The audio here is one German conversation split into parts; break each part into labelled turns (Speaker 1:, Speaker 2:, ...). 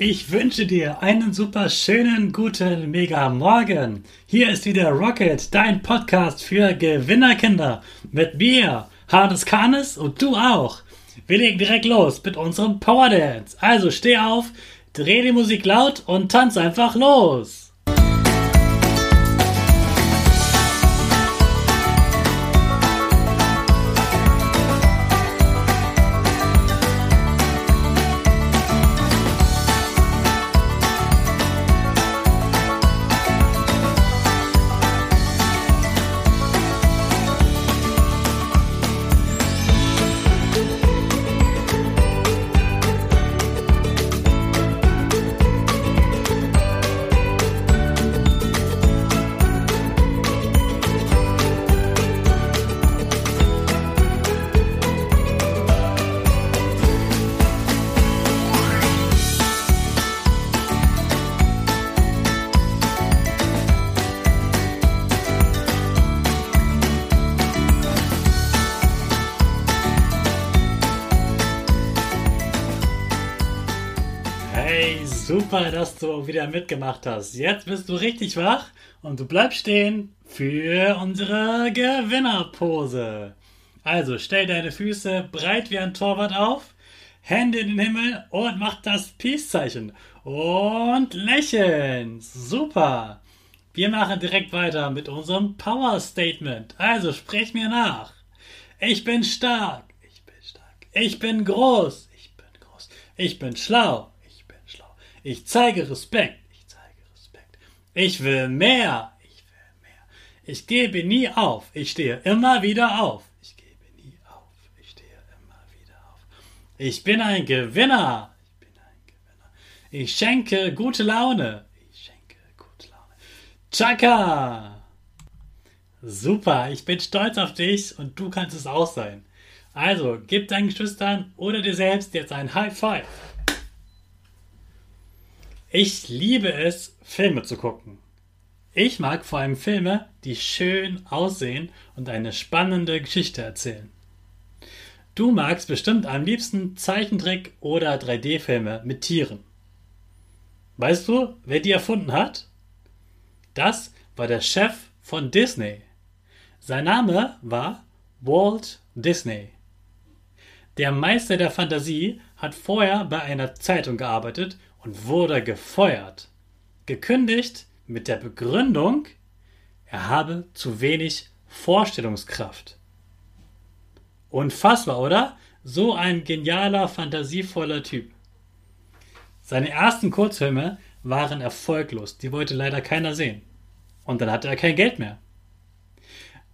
Speaker 1: ich wünsche dir einen super schönen, guten, mega Morgen. Hier ist wieder Rocket, dein Podcast für Gewinnerkinder. Mit mir, Hannes Kanes und du auch. Wir legen direkt los mit unserem Power Dance. Also steh auf, dreh die Musik laut und tanz einfach los. Super, dass du wieder mitgemacht hast. Jetzt bist du richtig wach und du bleibst stehen für unsere Gewinnerpose. Also stell deine Füße breit wie ein Torwart auf, Hände in den Himmel und mach das Peace-Zeichen. Und lächeln. Super. Wir machen direkt weiter mit unserem Power Statement. Also sprich mir nach. Ich bin stark. Ich bin stark. Ich bin groß. Ich bin groß. Ich bin schlau. Ich zeige Respekt. Ich zeige Respekt. Ich will mehr. Ich will mehr. Ich gebe nie auf. Ich stehe immer wieder auf. Ich gebe nie auf. Ich stehe immer wieder auf. Ich bin ein Gewinner. Ich bin ein Gewinner. Ich schenke gute Laune. Ich schenke gute Laune. Chaka! Super, ich bin stolz auf dich und du kannst es auch sein. Also, gib deinen Geschwistern oder dir selbst jetzt ein High Five. Ich liebe es, Filme zu gucken. Ich mag vor allem Filme, die schön aussehen und eine spannende Geschichte erzählen. Du magst bestimmt am liebsten Zeichentrick- oder 3D-Filme mit Tieren. Weißt du, wer die erfunden hat? Das war der Chef von Disney. Sein Name war Walt Disney. Der Meister der Fantasie hat vorher bei einer Zeitung gearbeitet und wurde gefeuert. Gekündigt mit der Begründung, er habe zu wenig Vorstellungskraft. Unfassbar, oder? So ein genialer, fantasievoller Typ. Seine ersten Kurzfilme waren erfolglos, die wollte leider keiner sehen. Und dann hatte er kein Geld mehr.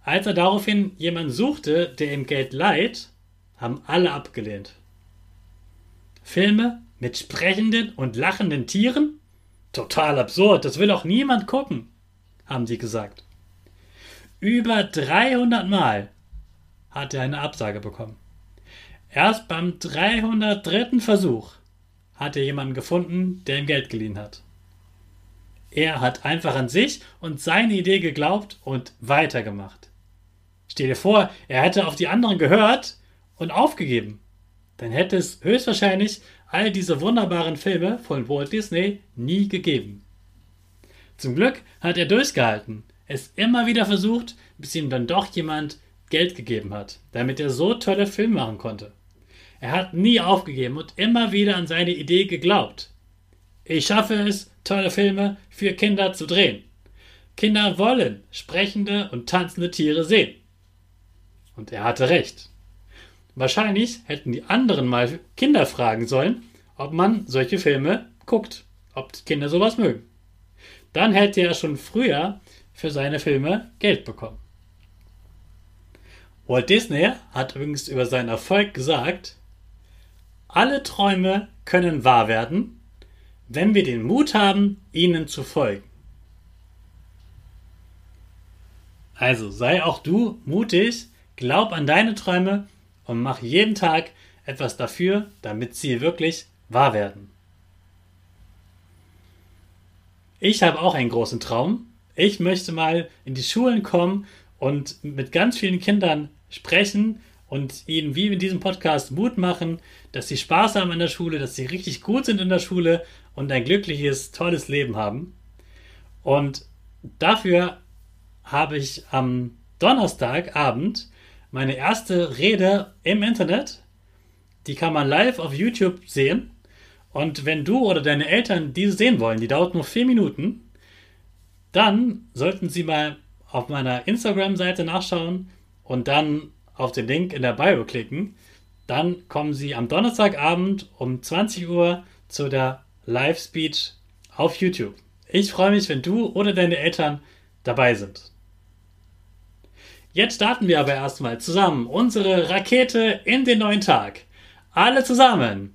Speaker 1: Als er daraufhin jemanden suchte, der ihm Geld leiht, haben alle abgelehnt. Filme mit sprechenden und lachenden Tieren? Total absurd, das will auch niemand gucken, haben sie gesagt. Über 300 Mal hat er eine Absage bekommen. Erst beim 303. Versuch hat er jemanden gefunden, der ihm Geld geliehen hat. Er hat einfach an sich und seine Idee geglaubt und weitergemacht. Stell dir vor, er hätte auf die anderen gehört und aufgegeben. Dann hätte es höchstwahrscheinlich all diese wunderbaren Filme von Walt Disney nie gegeben. Zum Glück hat er durchgehalten, es immer wieder versucht, bis ihm dann doch jemand Geld gegeben hat, damit er so tolle Filme machen konnte. Er hat nie aufgegeben und immer wieder an seine Idee geglaubt. Ich schaffe es, tolle Filme für Kinder zu drehen. Kinder wollen sprechende und tanzende Tiere sehen. Und er hatte recht. Wahrscheinlich hätten die anderen mal Kinder fragen sollen, ob man solche Filme guckt, ob Kinder sowas mögen. Dann hätte er schon früher für seine Filme Geld bekommen. Walt Disney hat übrigens über seinen Erfolg gesagt, alle Träume können wahr werden, wenn wir den Mut haben, ihnen zu folgen. Also sei auch du mutig, glaub an deine Träume und mach jeden Tag etwas dafür, damit sie wirklich wahr werden. Ich habe auch einen großen Traum. Ich möchte mal in die Schulen kommen und mit ganz vielen Kindern sprechen und ihnen wie in diesem Podcast Mut machen, dass sie Spaß haben in der Schule, dass sie richtig gut sind in der Schule und ein glückliches, tolles Leben haben. Und dafür habe ich am Donnerstagabend meine erste Rede im Internet. Die kann man live auf YouTube sehen. Und wenn du oder deine Eltern diese sehen wollen, die dauert nur vier Minuten, dann sollten sie mal auf meiner Instagram-Seite nachschauen und dann auf den Link in der Bio klicken. Dann kommen sie am Donnerstagabend um 20 Uhr zu der Live-Speech auf YouTube. Ich freue mich, wenn du oder deine Eltern dabei sind. Jetzt starten wir aber erstmal zusammen unsere Rakete in den neuen Tag. Alle zusammen.